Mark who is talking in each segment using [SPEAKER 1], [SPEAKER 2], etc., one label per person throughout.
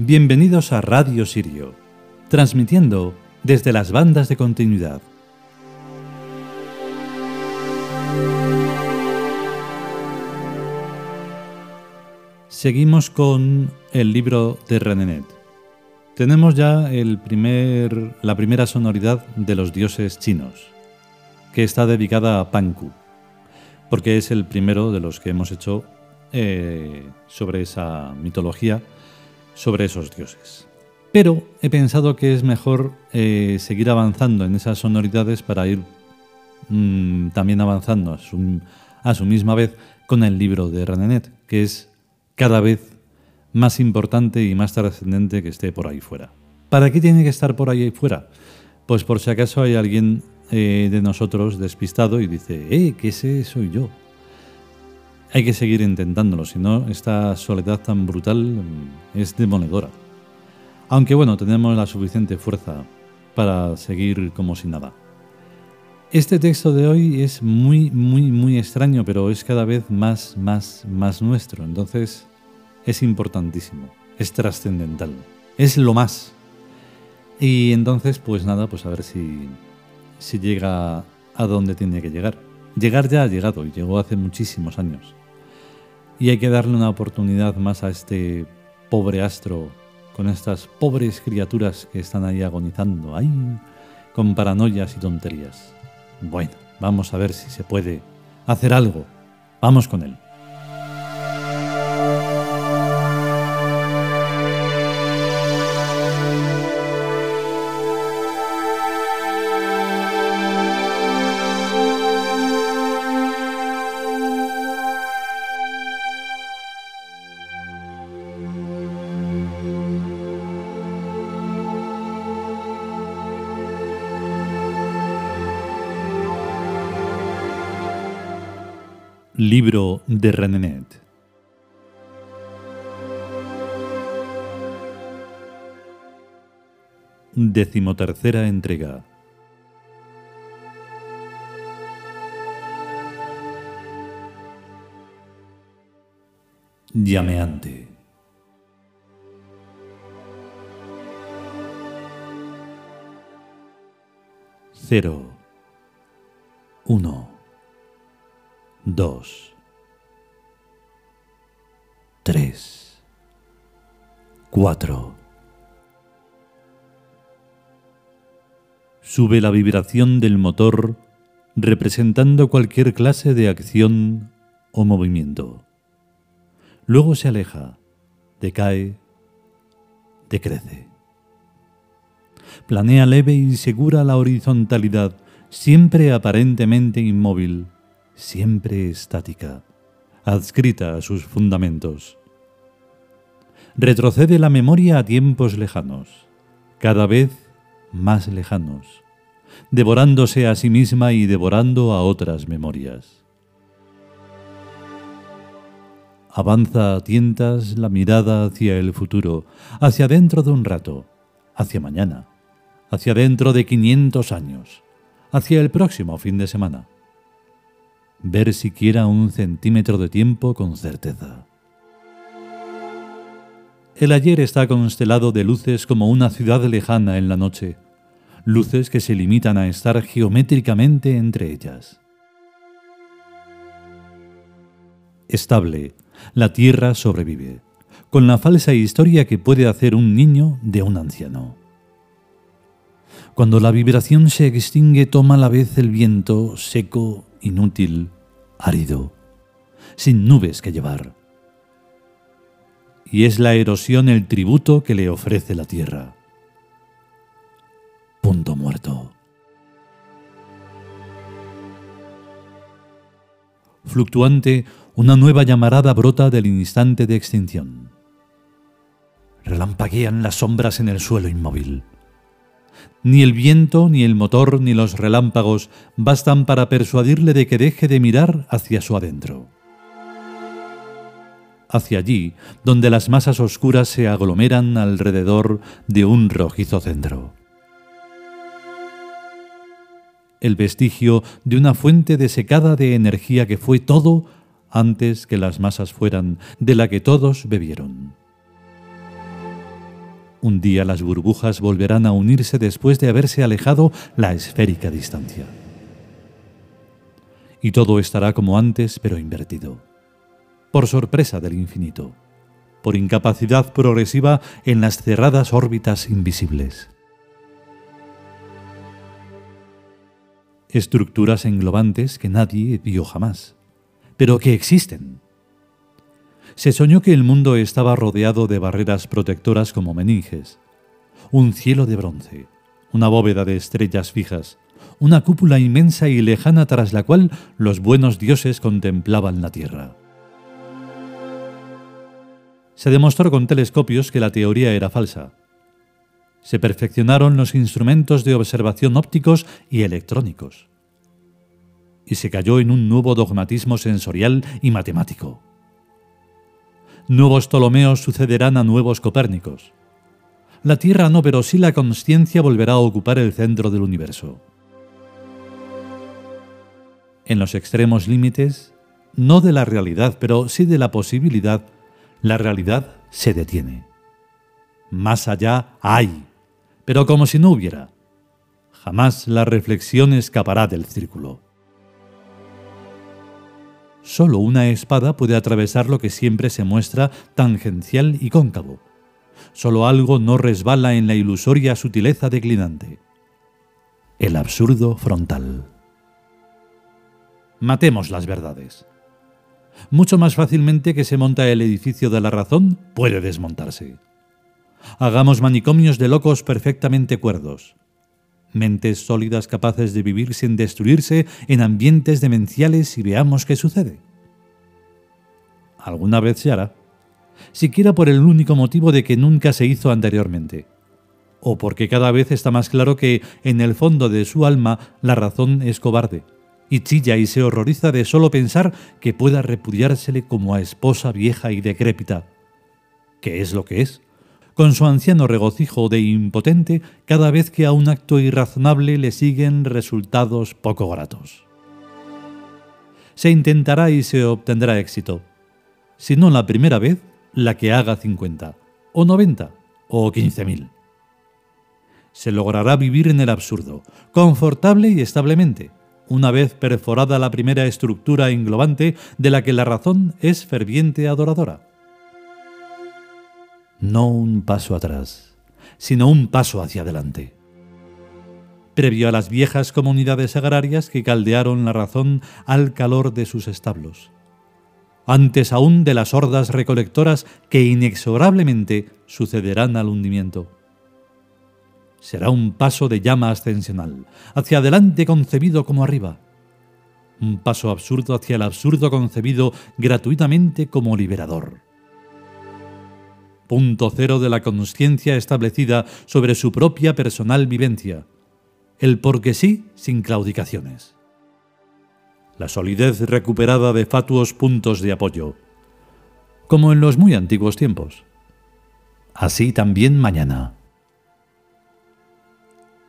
[SPEAKER 1] Bienvenidos a Radio Sirio, transmitiendo desde las bandas de continuidad. Seguimos con el libro de Renenet. Tenemos ya el primer, la primera sonoridad de los dioses chinos, que está dedicada a Panku, porque es el primero de los que hemos hecho eh, sobre esa mitología, sobre esos dioses. Pero he pensado que es mejor eh, seguir avanzando en esas sonoridades para ir mm, también avanzando a su, misma vez con el libro de Renenet, que es cada vez más importante y más trascendente que esté por ahí fuera. ¿Para qué tiene que estar por ahí fuera? Pues por si acaso hay alguien eh, de nosotros despistado y dice, ¡eh, qué ese soy yo! Hay que seguir intentándolo, si no, esta soledad tan brutal mm, es demoledora. Aunque bueno, tenemos la suficiente fuerza para seguir como si nada. Este texto de hoy es muy, muy, muy extraño, pero es cada vez más, más, más nuestro. Entonces, es importantísimo, es trascendental, es lo más. Y entonces, pues nada, pues a ver si, si llega a donde tiene que llegar. Llegar ya ha llegado y llegó hace muchísimos años. Y hay que darle una oportunidad más a este pobre astro con estas pobres criaturas que están ahí agonizando, ahí con paranoias y tonterías. Bueno, vamos a ver si se puede hacer algo. Vamos con él. Libro de Renenet. Decimotercera entrega. Llameante. Cero. Uno. Dos. Tres. Cuatro. Sube la vibración del motor representando cualquier clase de acción o movimiento. Luego se aleja, decae, decrece. Planea leve y segura la horizontalidad, siempre aparentemente inmóvil siempre estática, adscrita a sus fundamentos. Retrocede la memoria a tiempos lejanos, cada vez más lejanos, devorándose a sí misma y devorando a otras memorias. Avanza a tientas la mirada hacia el futuro, hacia dentro de un rato, hacia mañana, hacia dentro de 500 años, hacia el próximo fin de semana ver siquiera un centímetro de tiempo con certeza. El ayer está constelado de luces como una ciudad lejana en la noche, luces que se limitan a estar geométricamente entre ellas. Estable, la Tierra sobrevive, con la falsa historia que puede hacer un niño de un anciano. Cuando la vibración se extingue toma a la vez el viento seco inútil, árido, sin nubes que llevar. Y es la erosión el tributo que le ofrece la tierra. Punto muerto. Fluctuante, una nueva llamarada brota del instante de extinción. Relampaguean las sombras en el suelo inmóvil. Ni el viento, ni el motor, ni los relámpagos bastan para persuadirle de que deje de mirar hacia su adentro. Hacia allí, donde las masas oscuras se aglomeran alrededor de un rojizo centro. El vestigio de una fuente desecada de energía que fue todo antes que las masas fueran, de la que todos bebieron. Un día las burbujas volverán a unirse después de haberse alejado la esférica distancia. Y todo estará como antes, pero invertido. Por sorpresa del infinito. Por incapacidad progresiva en las cerradas órbitas invisibles. Estructuras englobantes que nadie vio jamás, pero que existen se soñó que el mundo estaba rodeado de barreras protectoras como meninges, un cielo de bronce, una bóveda de estrellas fijas, una cúpula inmensa y lejana tras la cual los buenos dioses contemplaban la tierra. Se demostró con telescopios que la teoría era falsa. Se perfeccionaron los instrumentos de observación ópticos y electrónicos. Y se cayó en un nuevo dogmatismo sensorial y matemático. Nuevos Ptolomeos sucederán a nuevos Copérnicos. La Tierra no, pero sí la conciencia volverá a ocupar el centro del universo. En los extremos límites, no de la realidad, pero sí de la posibilidad, la realidad se detiene. Más allá hay, pero como si no hubiera. Jamás la reflexión escapará del círculo. Solo una espada puede atravesar lo que siempre se muestra tangencial y cóncavo. Solo algo no resbala en la ilusoria sutileza declinante. El absurdo frontal. Matemos las verdades. Mucho más fácilmente que se monta el edificio de la razón, puede desmontarse. Hagamos manicomios de locos perfectamente cuerdos mentes sólidas capaces de vivir sin destruirse en ambientes demenciales y veamos qué sucede. Alguna vez se hará, siquiera por el único motivo de que nunca se hizo anteriormente, o porque cada vez está más claro que en el fondo de su alma la razón es cobarde, y chilla y se horroriza de solo pensar que pueda repudiársele como a esposa vieja y decrépita, que es lo que es, con su anciano regocijo de impotente cada vez que a un acto irrazonable le siguen resultados poco gratos. Se intentará y se obtendrá éxito. Si no la primera vez, la que haga 50, o 90, o 15.000. Se logrará vivir en el absurdo, confortable y establemente, una vez perforada la primera estructura englobante de la que la razón es ferviente adoradora no un paso atrás, sino un paso hacia adelante. Previo a las viejas comunidades agrarias que caldearon la razón al calor de sus establos. Antes aún de las hordas recolectoras que inexorablemente sucederán al hundimiento. Será un paso de llama ascensional, hacia adelante concebido como arriba. Un paso absurdo hacia el absurdo concebido gratuitamente como liberador punto cero de la conciencia establecida sobre su propia personal vivencia, el porque sí sin claudicaciones. La solidez recuperada de fatuos puntos de apoyo, como en los muy antiguos tiempos. Así también mañana.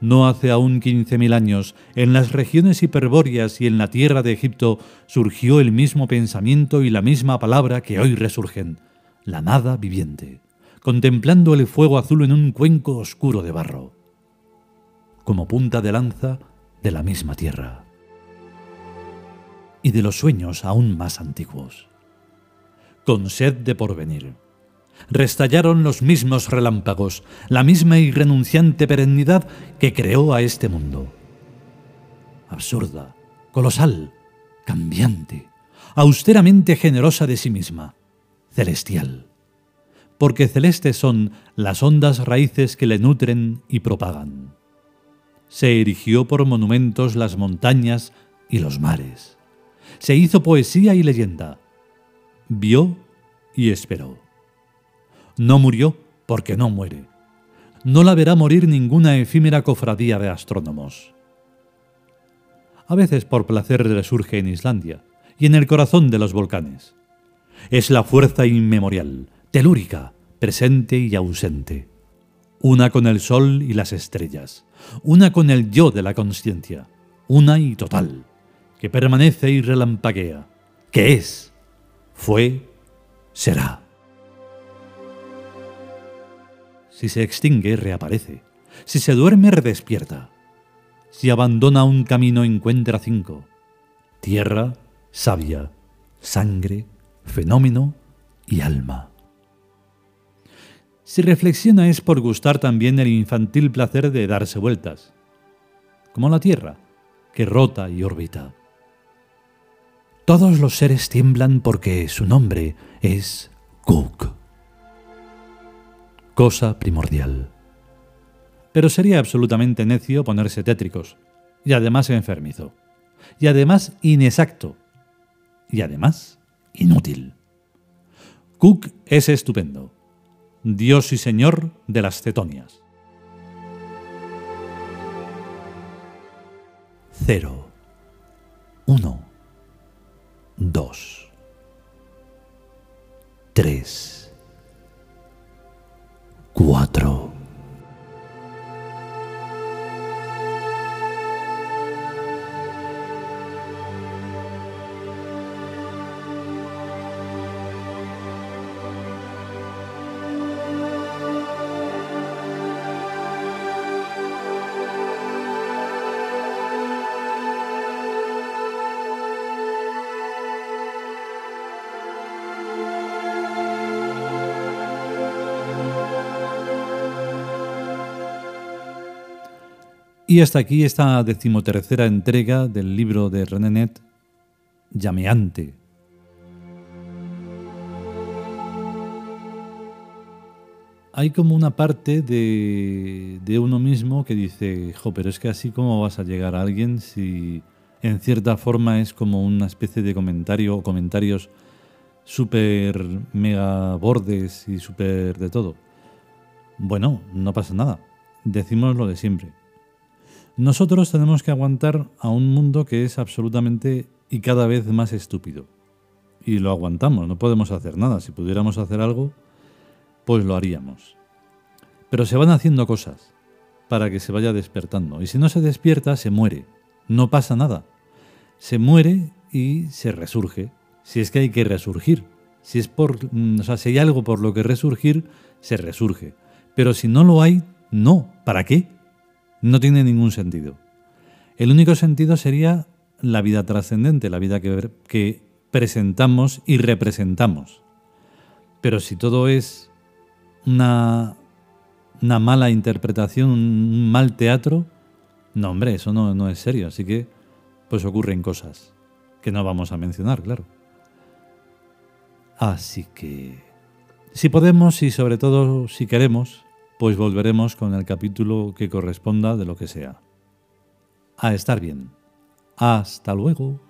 [SPEAKER 1] No hace aún 15.000 años, en las regiones hiperbóreas y en la tierra de Egipto surgió el mismo pensamiento y la misma palabra que hoy resurgen, la nada viviente contemplando el fuego azul en un cuenco oscuro de barro, como punta de lanza de la misma tierra. Y de los sueños aún más antiguos. Con sed de porvenir, restallaron los mismos relámpagos, la misma irrenunciante perennidad que creó a este mundo. Absurda, colosal, cambiante, austeramente generosa de sí misma, celestial porque celestes son las hondas raíces que le nutren y propagan. Se erigió por monumentos las montañas y los mares. Se hizo poesía y leyenda. Vio y esperó. No murió porque no muere. No la verá morir ninguna efímera cofradía de astrónomos. A veces por placer resurge en Islandia y en el corazón de los volcanes. Es la fuerza inmemorial, telúrica, presente y ausente, una con el sol y las estrellas, una con el yo de la conciencia, una y total, que permanece y relampaguea, que es, fue, será. Si se extingue, reaparece. Si se duerme, redespierta. Si abandona un camino, encuentra cinco. Tierra, savia, sangre, fenómeno y alma. Si reflexiona es por gustar también el infantil placer de darse vueltas, como la Tierra, que rota y orbita. Todos los seres tiemblan porque su nombre es Cook. Cosa primordial. Pero sería absolutamente necio ponerse tétricos, y además enfermizo, y además inexacto, y además inútil. Cook es estupendo, Dios y Señor de las Cetonias. 0, 1, 2, 3, 4. Y hasta aquí esta decimotercera entrega del libro de René Net, Llameante. Hay como una parte de, de uno mismo que dice, jo, pero es que así como vas a llegar a alguien si en cierta forma es como una especie de comentario o comentarios súper mega bordes y súper de todo. Bueno, no pasa nada. Decimos lo de siempre. Nosotros tenemos que aguantar a un mundo que es absolutamente y cada vez más estúpido. Y lo aguantamos, no podemos hacer nada. Si pudiéramos hacer algo, pues lo haríamos. Pero se van haciendo cosas para que se vaya despertando. Y si no se despierta, se muere. No pasa nada. Se muere y se resurge. Si es que hay que resurgir. Si es por, o sea, si hay algo por lo que resurgir, se resurge. Pero si no lo hay, no. ¿Para qué? No tiene ningún sentido. El único sentido sería la vida trascendente, la vida que, que presentamos y representamos. Pero si todo es una, mala interpretación, un mal teatro, no, hombre, eso no es serio. Así que, pues ocurren cosas que no vamos a mencionar, claro. Así que, si podemos y sobre todo si queremos, pues volveremos con el capítulo que corresponda de lo que sea. A estar bien. Hasta luego.